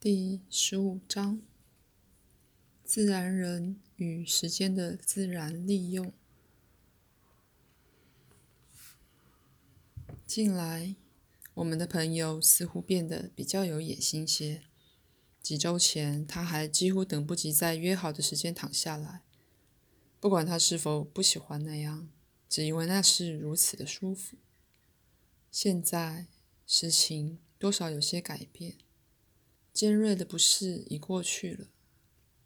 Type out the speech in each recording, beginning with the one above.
第十五章：自然人与时间的自然利用。近来，我们的朋友似乎变得比较有野心些。几周前，他还几乎等不及在约好的时间躺下来，不管他是否不喜欢那样，只因为那是如此的舒服。现在，事情多少有些改变。尖锐的不适已过去了。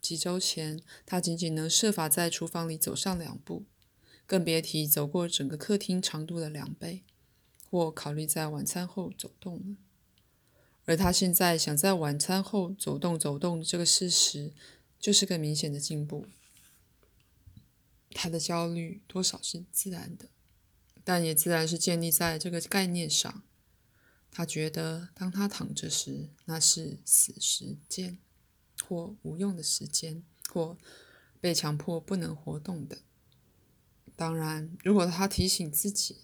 几周前，他仅仅能设法在厨房里走上两步，更别提走过整个客厅长度的两倍，或考虑在晚餐后走动了。而他现在想在晚餐后走动走动这个事实，就是个明显的进步。他的焦虑多少是自然的，但也自然是建立在这个概念上。他觉得，当他躺着时，那是死时间，或无用的时间，或被强迫不能活动的。当然，如果他提醒自己，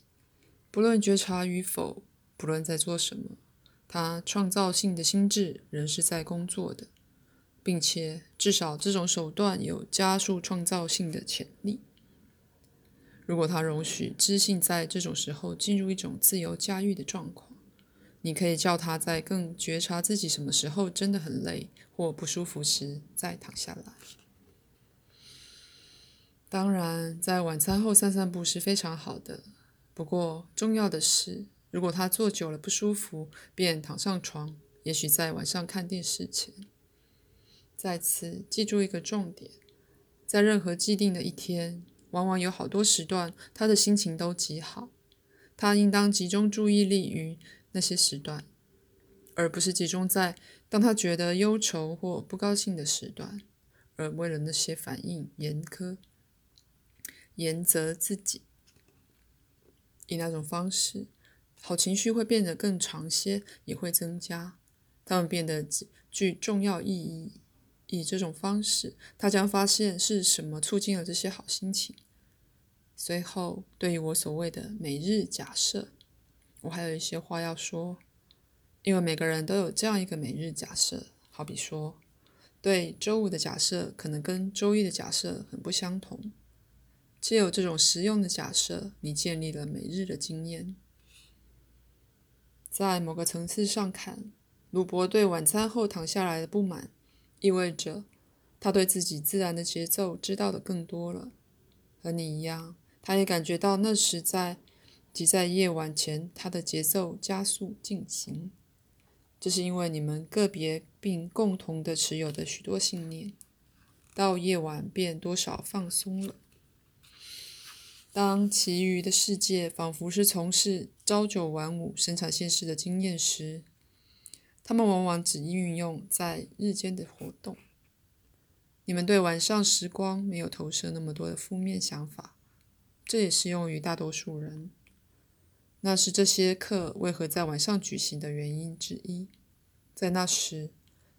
不论觉察与否，不论在做什么，他创造性的心智仍是在工作的，并且至少这种手段有加速创造性的潜力。如果他容许知性在这种时候进入一种自由驾驭的状况。你可以叫他在更觉察自己什么时候真的很累或不舒服时再躺下来。当然，在晚餐后散散步是非常好的。不过，重要的是，如果他坐久了不舒服，便躺上床，也许在晚上看电视前。再次记住一个重点：在任何既定的一天，往往有好多时段，他的心情都极好。他应当集中注意力于。那些时段，而不是集中在当他觉得忧愁或不高兴的时段，而为了那些反应严苛、严责自己。以那种方式，好情绪会变得更长些，也会增加，他们变得具重要意义。以这种方式，他将发现是什么促进了这些好心情。随后，对于我所谓的每日假设。我还有一些话要说，因为每个人都有这样一个每日假设。好比说，对周五的假设可能跟周一的假设很不相同。只有这种实用的假设，你建立了每日的经验。在某个层次上看，鲁伯对晚餐后躺下来的不满，意味着他对自己自然的节奏知道的更多了。和你一样，他也感觉到那时在。即在夜晚前，它的节奏加速进行。这是因为你们个别并共同的持有的许多信念，到夜晚便多少放松了。当其余的世界仿佛是从事朝九晚五生产线式的经验时，他们往往只运用在日间的活动。你们对晚上时光没有投射那么多的负面想法，这也适用于大多数人。那是这些课为何在晚上举行的原因之一。在那时，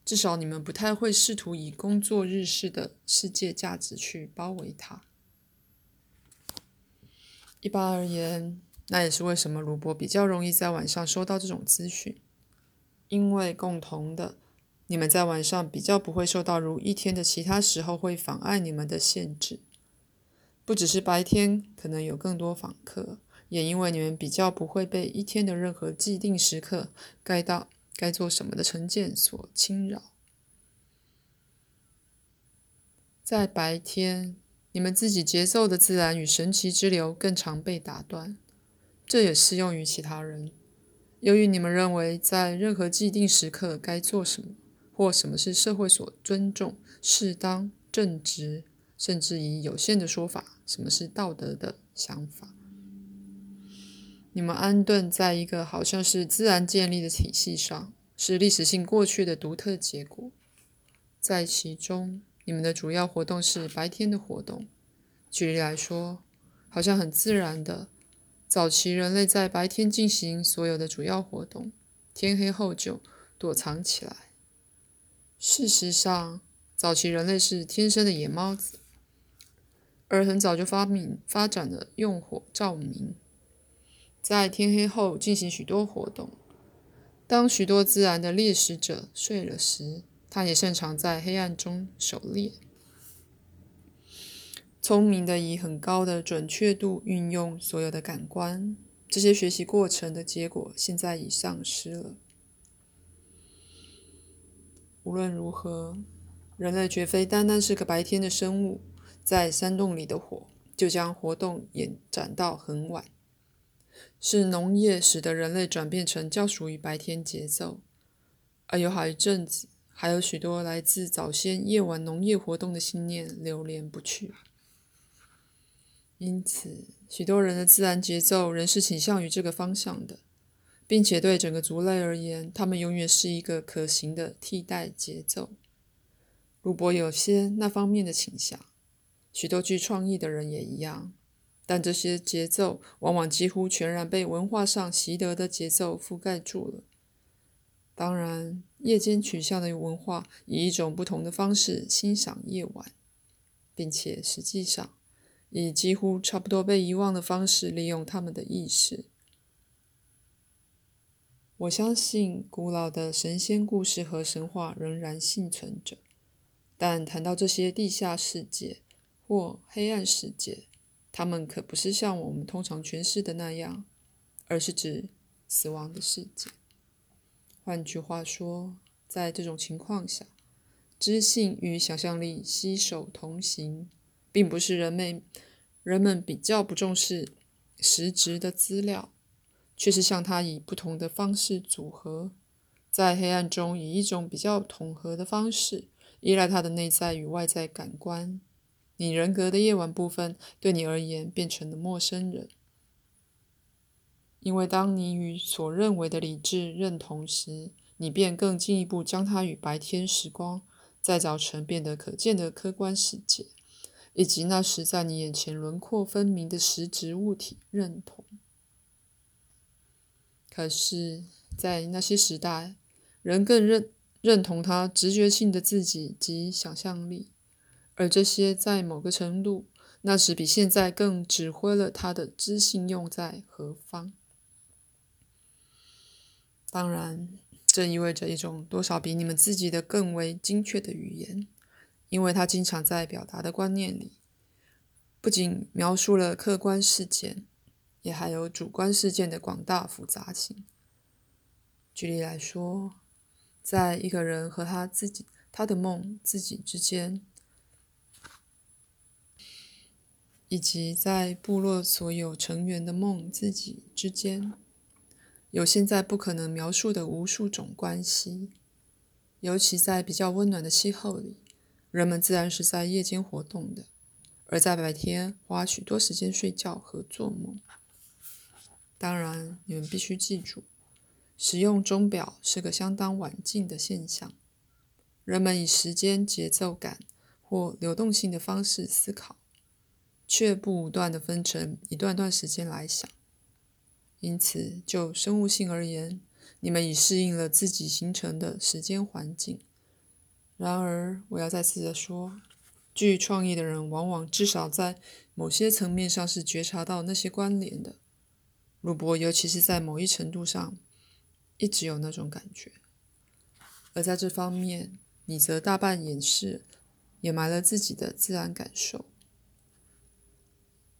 至少你们不太会试图以工作日式的世界价值去包围它。一般而言，那也是为什么卢伯比较容易在晚上收到这种资讯，因为共同的，你们在晚上比较不会受到如一天的其他时候会妨碍你们的限制。不只是白天可能有更多访客。也因为你们比较不会被一天的任何既定时刻该到该做什么的成见所侵扰，在白天，你们自己节奏的自然与神奇之流更常被打断，这也适用于其他人。由于你们认为在任何既定时刻该做什么，或什么是社会所尊重、适当、正直，甚至以有限的说法，什么是道德的想法。你们安顿在一个好像是自然建立的体系上，是历史性过去的独特结果。在其中，你们的主要活动是白天的活动。举例来说，好像很自然的，早期人类在白天进行所有的主要活动，天黑后就躲藏起来。事实上，早期人类是天生的野猫子，而很早就发明发展了用火照明。在天黑后进行许多活动，当许多自然的猎食者睡了时，他也擅长在黑暗中狩猎。聪明的以很高的准确度运用所有的感官，这些学习过程的结果现在已丧失了。无论如何，人类绝非单单是个白天的生物，在山洞里的火就将活动延展到很晚。是农业使得人类转变成较属于白天节奏，而有好一阵子，还有许多来自早先夜晚农业活动的信念流连不去。因此，许多人的自然节奏仍是倾向于这个方向的，并且对整个族类而言，他们永远是一个可行的替代节奏。鲁伯有些那方面的倾向，许多具创意的人也一样，但这些节奏往往几乎全然被文化上习得的节奏覆盖住了。当然，夜间取向的文化以一种不同的方式欣赏夜晚，并且实际上。以几乎差不多被遗忘的方式利用他们的意识。我相信古老的神仙故事和神话仍然幸存着，但谈到这些地下世界或黑暗世界，它们可不是像我们通常诠释的那样，而是指死亡的世界。换句话说，在这种情况下，知性与想象力携手同行。并不是人们人们比较不重视实质的资料，却是向它以不同的方式组合，在黑暗中以一种比较统合的方式依赖它的内在与外在感官。你人格的夜晚部分对你而言变成了陌生人，因为当你与所认为的理智认同时，你便更进一步将它与白天时光再造成变得可见的客观世界。以及那时在你眼前轮廓分明的实质物体认同，可是，在那些时代，人更认认同他直觉性的自己及想象力，而这些在某个程度，那时比现在更指挥了他的知性用在何方。当然，这意味着一种多少比你们自己的更为精确的语言。因为他经常在表达的观念里，不仅描述了客观事件，也还有主观事件的广大复杂性。举例来说，在一个人和他自己、他的梦自己之间，以及在部落所有成员的梦自己之间，有现在不可能描述的无数种关系，尤其在比较温暖的气候里。人们自然是在夜间活动的，而在白天花许多时间睡觉和做梦。当然，你们必须记住，使用钟表是个相当晚近的现象。人们以时间节奏感或流动性的方式思考，却不武断的分成一段段时间来想。因此，就生物性而言，你们已适应了自己形成的时间环境。然而，我要再次的说，具创意的人往往至少在某些层面上是觉察到那些关联的。鲁伯，尤其是在某一程度上，一直有那种感觉。而在这方面，你则大半掩饰、掩埋了自己的自然感受。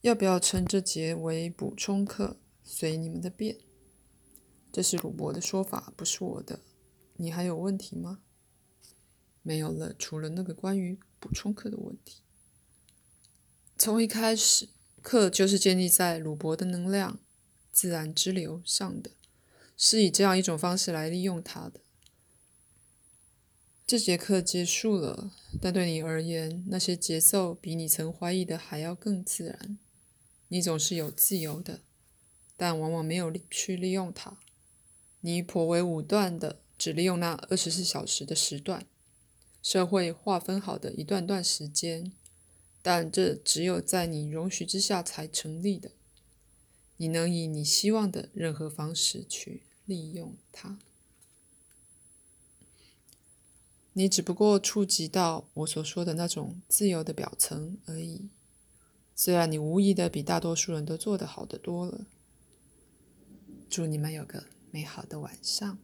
要不要称这节为补充课？随你们的便。这是鲁伯的说法，不是我的。你还有问题吗？没有了，除了那个关于补充课的问题。从一开始，课就是建立在鲁伯的能量自然之流上的，是以这样一种方式来利用它的。这节课结束了，但对你而言，那些节奏比你曾怀疑的还要更自然。你总是有自由的，但往往没有去利用它。你颇为武断的只利用那二十四小时的时段。社会划分好的一段段时间，但这只有在你容许之下才成立的。你能以你希望的任何方式去利用它。你只不过触及到我所说的那种自由的表层而已。虽然你无疑的比大多数人都做得好得多了。祝你们有个美好的晚上。